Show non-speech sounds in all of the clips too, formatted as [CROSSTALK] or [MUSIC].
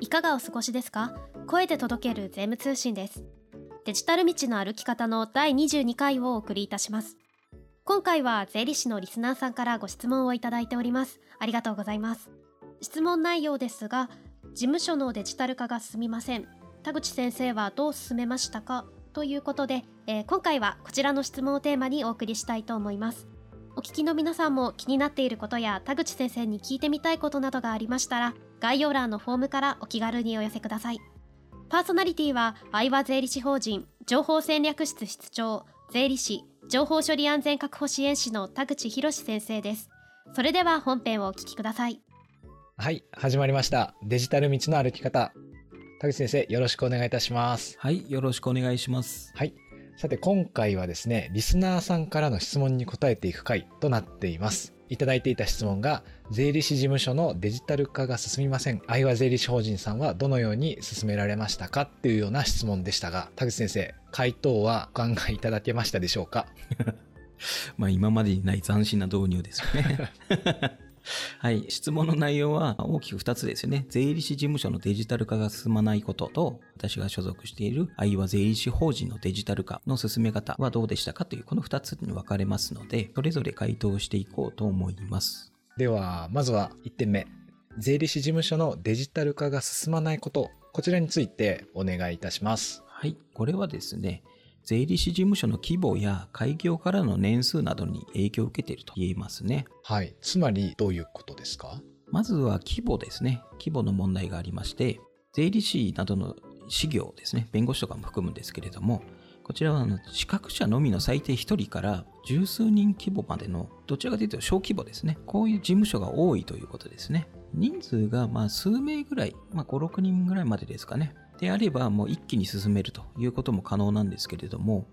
いかがお過ごしですか？声で届ける税務通信です。デジタル道の歩き方の第22回をお送りいたします。今回は税理士のリスナーさんからご質問をいただいております。ありがとうございます。質問内容ですが事務所のデジタル化が進みません。田口先生はどう進めましたか？ということで、えー、今回はこちらの質問をテーマにお送りしたいと思います。お聞きの皆さんも気になっていることや田口先生に聞いてみたいことなどがありましたら概要欄のフォームからお気軽にお寄せください。パーソナリティは相場税理士法人情報戦略室室長税理士情報処理安全確保支援士の田口博先生です。それでは本編をお聞きください。はい始まりました。デジタル道の歩き方。田口先生よろしくお願いいたします。はいよろしくお願いします。はい。さて今回はですねリスナーさんからの質問に答えていく回となっていますいただいていた質問が、税理士事務所のデジタル化が進みません。愛和税理士法人さんはどのように進められましたか？っていうような質問でしたが、田口先生、回答はお考えいただけましたでしょうか？[LAUGHS] まあ今までにない斬新な導入ですよね [LAUGHS] はい。質問の内容は大きく2つですよね。税理士事務所のデジタル化が進まないことと、私が所属している愛は税理士法人のデジタル化の進め方はどうでしたかというこの2つに分かれますので、それぞれ回答していこうと思います。では、まずは1点目。税理士事務所のデジタル化が進まないこと、こちらについてお願いいたします。はい。これはですね、税理士事務所の規模や開業からの年数などに影響を受けていると言えますね。はい。つまりどういうことですか？まずは規模ですね。規模の問題がありまして、税理士などの事業ですね。弁護士とかも含むんですけれども、こちらは資格者のみの最低1人から十数人規模までのどちらかというと小規模ですね。こういう事務所が多いということですね。人数がまあ数名ぐらい、まあ5、6人ぐらいまでですかね。であれば、もう一気に進めるということも可能なんですけれども、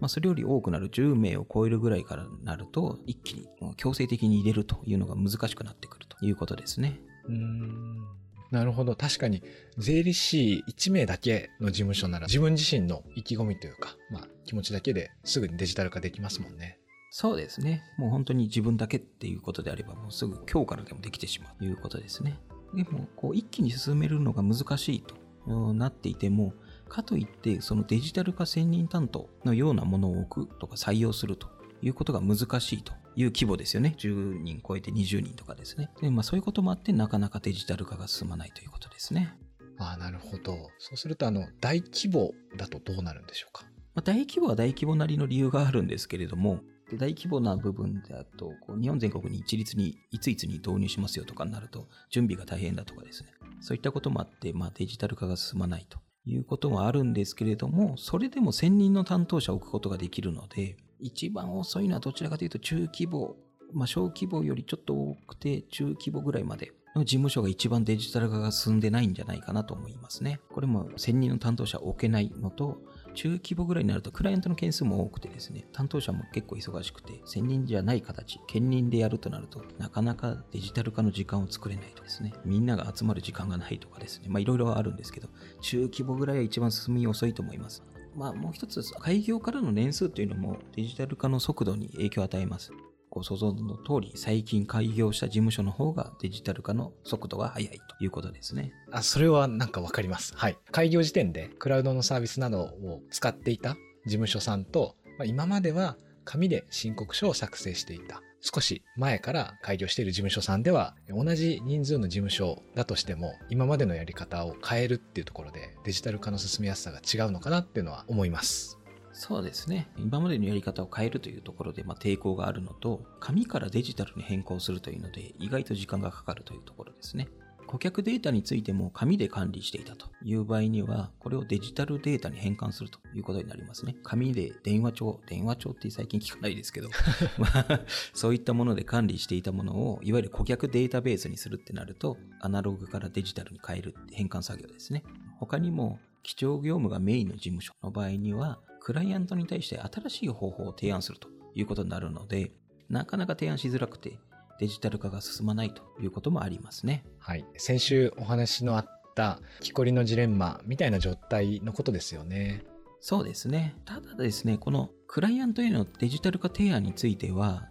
まあ、それより多くなる10名を超えるぐらいからなると、一気に強制的に入れるというのが難しくなってくるということですね。うんなるほど。確かに、税理士1名だけの事務所なら、自分自身の意気込みというか、まあ、気持ちだけですぐにデジタル化できますもんね。そうですね。もう本当に自分だけっていうことであれば、もうすぐ今日からでもできてしまうということですね。でも、こう、一気に進めるのが難しいとなっていても、かといってそのデジタル化専任担当のようなものを置くとか採用するということが難しいという規模ですよね。10人超えて20人とかですね。でまあ、そういうこともあってなかなかデジタル化が進まないということですね。ああ、なるほど。そうすると、あの、大規模だとどうなるんでしょうか？まあ、大規模は大規模なりの理由があるんですけれども、で大規模な部分だとこう日本全国に一律にいついつに導入しますよとかになると準備が大変だとかですねそういったこともあって、まあ、デジタル化が進まないということもあるんですけれどもそれでも専任の担当者を置くことができるので一番遅いのはどちらかというと中規模、まあ、小規模よりちょっと多くて中規模ぐらいまでの事務所が一番デジタル化が進んでないんじゃないかなと思いますね。これも1000人の担当者を置けないのと、中規模ぐらいになるとクライアントの件数も多くてですね、担当者も結構忙しくて、専任じゃない形、兼任でやるとなると、なかなかデジタル化の時間を作れないとですね、みんなが集まる時間がないとかですね、まあいろいろあるんですけど、中規模ぐらいは一番進み遅いと思います。まあもう一つ、開業からの年数というのもデジタル化の速度に影響を与えます。ご想像の通り、最近開業した事務所の方がデジタル化の速度が速いということですね。あ、それはなんかわかります。はい。開業時点でクラウドのサービスなどを使っていた事務所さんと、まあ、今までは紙で申告書を作成していた。少し前から開業している事務所さんでは、同じ人数の事務所だとしても、今までのやり方を変えるっていうところで、デジタル化の進みやすさが違うのかなっていうのは思います。そうですね。今までのやり方を変えるというところで、まあ、抵抗があるのと、紙からデジタルに変更するというので、意外と時間がかかるというところですね。顧客データについても紙で管理していたという場合には、これをデジタルデータに変換するということになりますね。紙で電話帳、電話帳って最近聞かないですけど、[LAUGHS] まあ、そういったもので管理していたものを、いわゆる顧客データベースにするってなると、アナログからデジタルに変える変換作業ですね。他にも、基調業務がメインの事務所の場合には、クライアントに対して新しい方法を提案するということになるので、なかなか提案しづらくて、デジタル化が進まないということもありますね。はい。先週お話のあった木こりのジレンマみたいな状態のことですよね。そうですね。ただですね、このクライアントへのデジタル化提案については、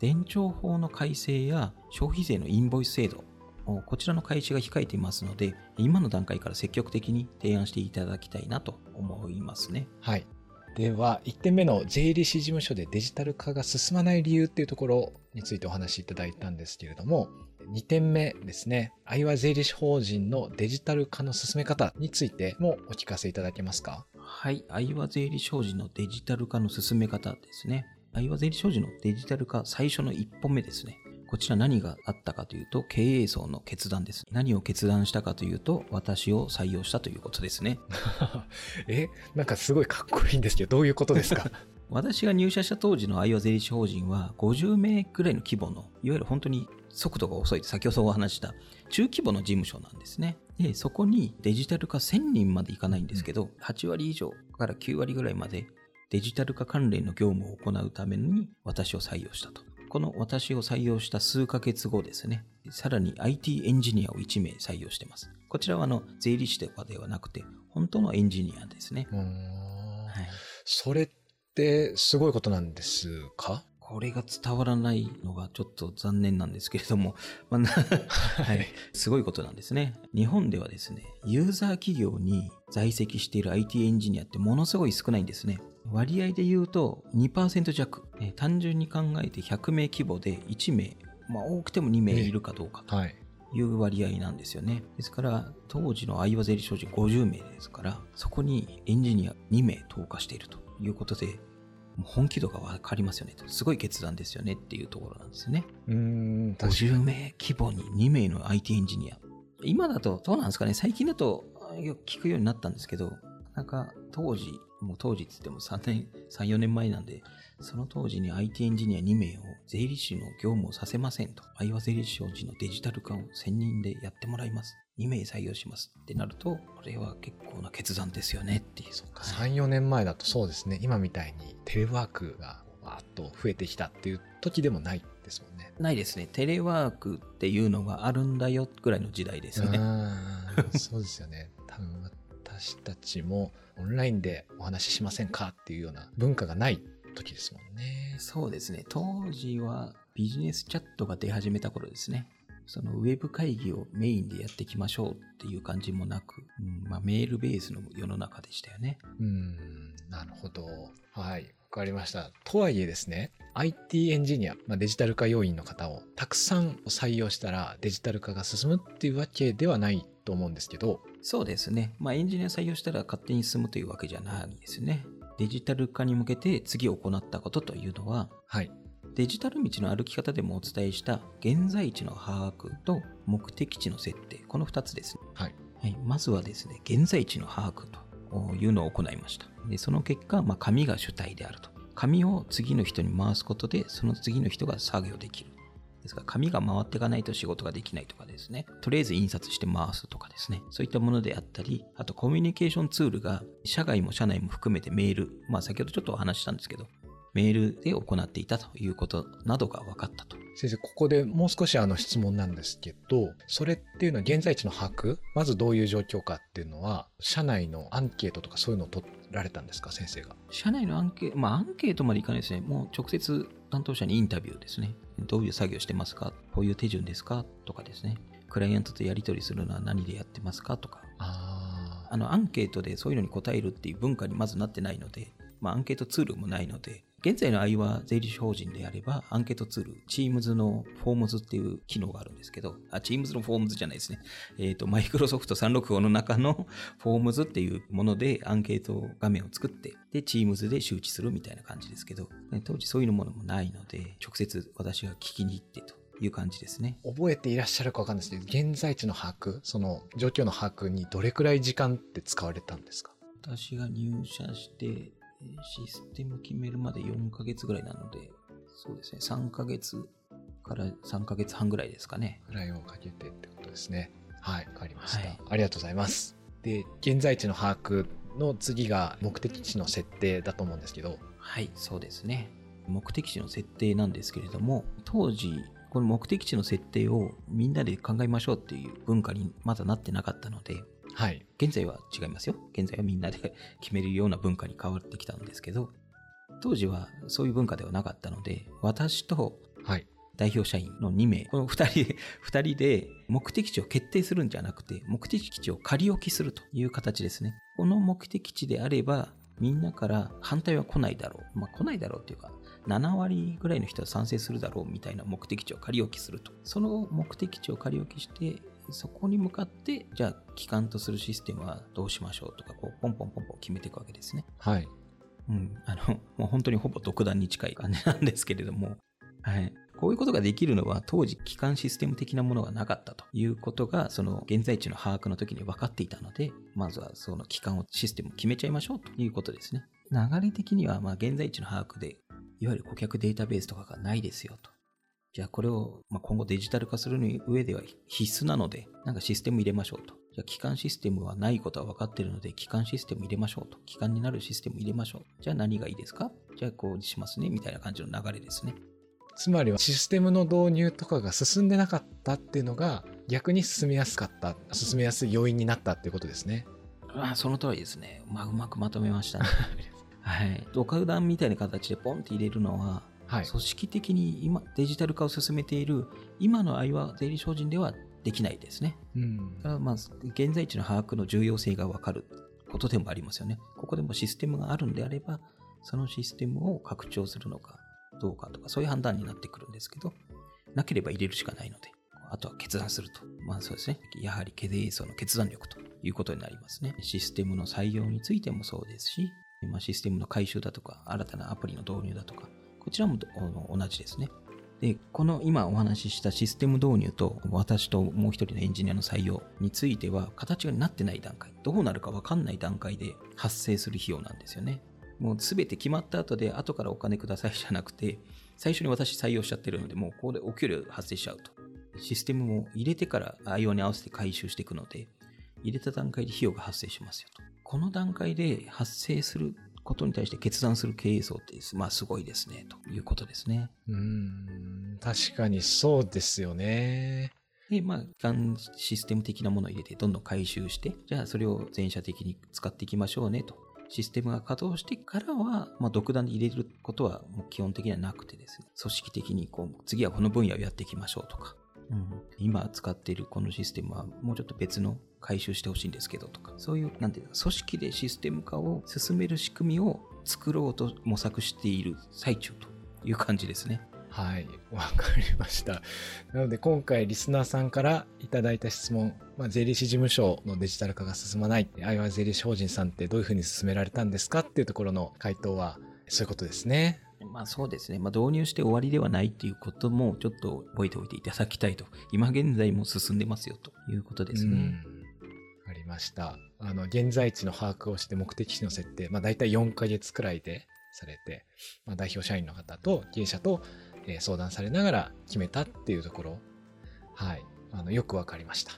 伝承法の改正や消費税のインボイス制度こちらの開始が控えていますので、今の段階から積極的に提案していただきたいなと思いますね。はい。では、1点目の税理士事務所でデジタル化が進まない理由っていうところについてお話しいただいたんですけれども、2点目ですね。愛和税理士法人のデジタル化の進め方についてもお聞かせいただけますか？はい。愛和税理士法人のデジタル化の進め方ですね。愛和税理士法人のデジタル化最初の一歩目ですね。こちら何があったかというと、経営層の決断です。何を決断したかというと、私を採用したということですね。[LAUGHS] え、なんかすごいかっこいいんですけど、どういうことですか？[LAUGHS] 私が入社した当時の愛和税理士法人は50名くらいの規模の、いわゆる本当に速度が遅い、先ほどお話した中規模の事務所なんですね。で、そこにデジタル化1000人までいかないんですけど、8割以上から9割ぐらいまでデジタル化関連の業務を行うために私を採用したと。この私を採用した数ヶ月後ですね、さらに IT エンジニアを1名採用してます。こちらはあの税理士とかではなくて、本当のエンジニアですね。はい、それってすごいことなんですか？これが伝わらないのがちょっと残念なんですけれども、まあ [LAUGHS] はい、すごいことなんですね。日本ではですね、ユーザー企業に在籍している IT エンジニアってものすごい少ないんですね。割合で言うと2%弱、えー、単純に考えて100名規模で1名、まあ、多くても2名いるかどうかという割合なんですよね。ですから当時の相葉税理士法人50名ですからそこにエンジニア2名投下しているということで本気度が分かりますよねすごい決断ですよねっていうところなんですよね。うん50名規模に2名の IT エンジニア。今だとどうなんですかね最近だとよく聞くようになったんですけどなんか当時もう当時って言っても3年、3、4年前なんで、その当時に IT エンジニア2名を税理士の業務をさせませんと。愛和税理士商事のデジタル化を専任でやってもらいます。2名採用しますってなると、これは結構な決断ですよねっていう。そうか、3、4年前だとそうですね。今みたいにテレワークがわーっと増えてきたっていう時でもないですもんね。ないですね。テレワークっていうのがあるんだよぐらいの時代ですよね。そうですよね。[LAUGHS] 多分私たちもオンラインでお話ししませんかっていうような文化がない時ですもんね。そうですね。当時はビジネスチャットが出始めた頃ですね。そのウェブ会議をメインでやっていきましょうっていう感じもなく、うんまあ、メールベースの世の中でしたよね。うん、なるほど。はい、わかりました。とはいえですね、IT エンジニア、まあ、デジタル化要員の方をたくさん採用したらデジタル化が進むっていうわけではないと思うんですけど、そうですね。まあ、エンジニア採用したら勝手に進むというわけじゃないですね。デジタル化に向けて次行ったことというのは、はい、デジタル道の歩き方でもお伝えした現在地の把握と目的地の設定、この2つです、はい、はい。まずはですね、現在地の把握というのを行いました。でその結果、まあ、紙が主体であると。紙を次の人に回すことで、その次の人が作業できる。ですから、紙が回っていかないと仕事ができないとかですね。とりあえず印刷して回すとかですね。そういったものであったり、あとコミュニケーションツールが、社外も社内も含めてメール、まあ先ほどちょっとお話したんですけど、メールで行っていたということなどが分かったと。先生、ここでもう少しあの質問なんですけど、それっていうのは現在地の把握、まずどういう状況かっていうのは、社内のアンケートとかそういうのを取られたんですか、先生が？社内のアンケート、まあアンケートまでいかないですね。もう直接担当者にインタビューですね。どういう作業してますかこういう手順ですかとかですね。クライアントとやり取りするのは何でやってますかとか。ああの、アンケートでそういうのに答えるっていう文化にまずなってないので、まあ、アンケートツールもないので、現在の i は税理士法人であれば、アンケートツール、Teams の Forms っていう機能があるんですけど、あ、Teams の Forms じゃないですね。えっ、ー、と、マイクロソフト365の中の Forms っていうものでアンケート画面を作って、で、Teams で周知するみたいな感じですけど、当時そういうものもないので、直接私が聞きに行ってという感じですね。覚えていらっしゃるかわかんないですけど、現在地の把握、その状況の把握にどれくらい時間って使われたんですか？私が入社してシステム決めるまで4ヶ月ぐらいなので、そうですね、3ヶ月から3ヶ月半ぐらいですかね。ぐらいをかけてってことですね。はい、わかりました、はい、ありがとうございます。で、現在地の把握の次が目的地の設定だと思うんですけど。はい、そうですね。目的地の設定なんですけれども、当時、この目的地の設定をみんなで考えましょうっていう文化にまだなってなかったので、はい。現在は違いますよ。現在はみんなで [LAUGHS] 決めるような文化に変わってきたんですけど、当時はそういう文化ではなかったので、私と、はい。代表社員の2名、この2人で、[LAUGHS] 2人で目的地を決定するんじゃなくて、目的地を仮置きするという形ですね。この目的地であれば、みんなから反対は来ないだろう。まあ来ないだろうっていうか、7割ぐらいの人は賛成するだろうみたいな目的地を仮置きすると。その目的地を仮置きして、そこに向かって、じゃあ、機関とするシステムはどうしましょうとか、こう、ポンポンポンポン決めていくわけですね。はい。うん、あの、[LAUGHS] もう本当にほぼ独断に近い感じなんですけれども、はい。こういうことができるのは当時機関システム的なものがなかったということがその現在地の把握の時に分かっていたのでまずはその機関をシステムを決めちゃいましょうということですね。流れ的にはまあ現在地の把握でいわゆる顧客データベースとかがないですよと。じゃあこれをま今後デジタル化する上では必須なのでなんかシステム入れましょうと。じゃあ、機関システムはないことは分かっているので、機関システム入れましょうと。機関になるシステム入れましょう。じゃあ何がいいですか？じゃあこうしますね。みたいな感じの流れですね。つまりはシステムの導入とかが進んでなかったっていうのが逆に進みやすかった、進めやすい要因になったっていうことですね。あその通りですね。まあ、うまくまとめましたね。[LAUGHS] はい。ドカウダンみたいな形でポンって入れるのは、はい、組織的に今デジタル化を進めている今の愛は税理商人ではできないですね。うん、まあ現在地の把握の重要性が分かることでもありますよね。ここでもシステムがあるんであれば、そのシステムを拡張するのかどうかとか、そういう判断になってくるんですけど、なければ入れるしかないので、あとは決断すると。まあそうですね。やはり経営層の決断力ということになりますね。システムの採用についてもそうですし、まあ、システムの回収だとか、新たなアプリの導入だとか、こちらも同じですね。で、この今お話ししたシステム導入と私ともう一人のエンジニアの採用については形がなってない段階、どうなるかわかんない段階で発生する費用なんですよね。もう全て決まった後で後からお金くださいじゃなくて、最初に私採用しちゃってるので、もうここでお給料発生しちゃうと。システムも入れてから IO に合わせて回収していくので、入れた段階で費用が発生しますよと。この段階で発生することに対して決断する経営層って、まあすごいですね、ということですね。うん、確かにそうですよね。で、まあ、システム的なものを入れて、どんどん回収して、じゃあそれを全社的に使っていきましょうね、と。システムが稼働してからは、まあ、独断で入れることはもう基本的にはなくてですね、組織的にこう、次はこの分野をやっていきましょうとか、うん、今使っているこのシステムはもうちょっと別の回収してほしいんですけどとか、そういう、なんていうか、組織でシステム化を進める仕組みを作ろうと模索している最中という感じですね。はい、わかりました。なので今回リスナーさんからいただいた質問、まあ、税理士事務所のデジタル化が進まない、アイワ税理士法人さんってどういうふうに進められたんですかっていうところの回答は、そういうことですね。まあそうですね。まあ導入して終わりではないっていうこともちょっと覚えておいていただきたいと。今現在も進んでますよということですね。ありました。あの、現在地の把握をして目的地の設定、まあ大体4ヶ月くらいでされて、まあ、代表社員の方と経営者とえ相談されながら決めたっていうところ、はい、あのよくわかりました。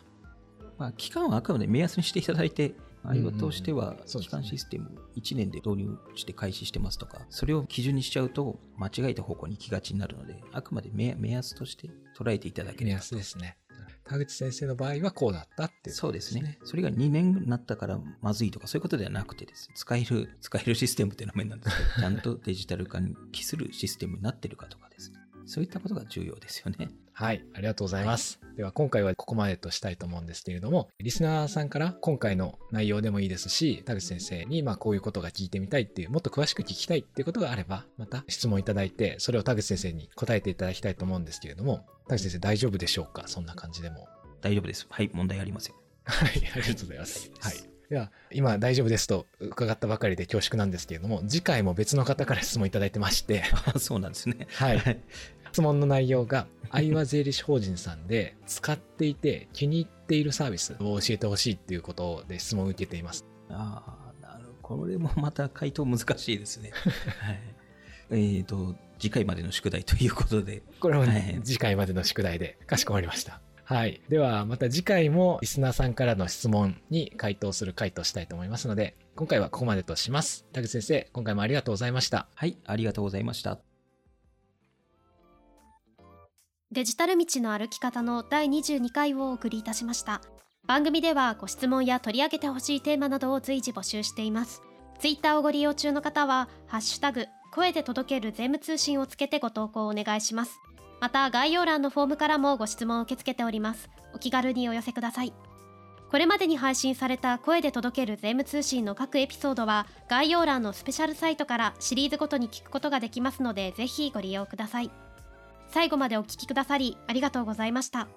まあ、期間はあくまで目安にしていただいて、あいはとしては、期間システム1年で導入して開始してますとか、それを基準にしちゃうと、間違えた方向に行きがちになるので、あくまで目安として捉えていただければ。目安ですね。田口先生の場合はこうだったっていう、ね、そうですね。それが2年になったからまずいとかそういうことではなくてです、ね、使える、使えるシステムっていうのは面なんですけど、[LAUGHS] ちゃんとデジタル化に帰するシステムになってるかとかですね。そういったことが重要ですよね。はい、ありがとうございます。はい、では今回はここまでとしたいと思うんですけれども、リスナーさんから今回の内容でもいいですし、田口先生にまあこういうことが聞いてみたいっていう、もっと詳しく聞きたいっていうことがあれば、また質問いただいて、それを田口先生に答えていただきたいと思うんですけれども、田口先生大丈夫でしょうか？そんな感じでも。大丈夫です。はい、問題ありません。はい、ありがとうございます。はい。では、今大丈夫ですと伺ったばかりで恐縮なんですけれども、次回も別の方から質問いただいてまして。[LAUGHS] そうなんですね。はい。質問の内容が、愛和税理士法人さんで使っていて気に入っているサービスを教えてほしいっていうことで質問を受けています。ああ、なるほど。これもまた回答難しいですね。[LAUGHS] はい。えっ、ー、と、次回までの宿題ということで。これは、ね、次回までの宿題で、かしこまりました。はい。では、また次回もリスナーさんからの質問に回答する回答したいと思いますので、今回はここまでとします。田口先生、今回もありがとうございました。はい、ありがとうございました。デジタル道の歩き方の第22回をお送りいたしました番組ではご質問や取り上げてほしいテーマなどを随時募集していますツイッターをご利用中の方はハッシュタグ声で届ける税務通信をつけてご投稿お願いしますまた概要欄のフォームからもご質問を受け付けております。お気軽にお寄せください。これまでに配信された声で届ける税務通信の各エピソードは概要欄のスペシャルサイトからシリーズごとに聞くことができますのでぜひご利用ください。最後までお聞きくださりありがとうございました。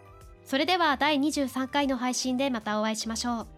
それでは第23回の配信でまたお会いしましょう。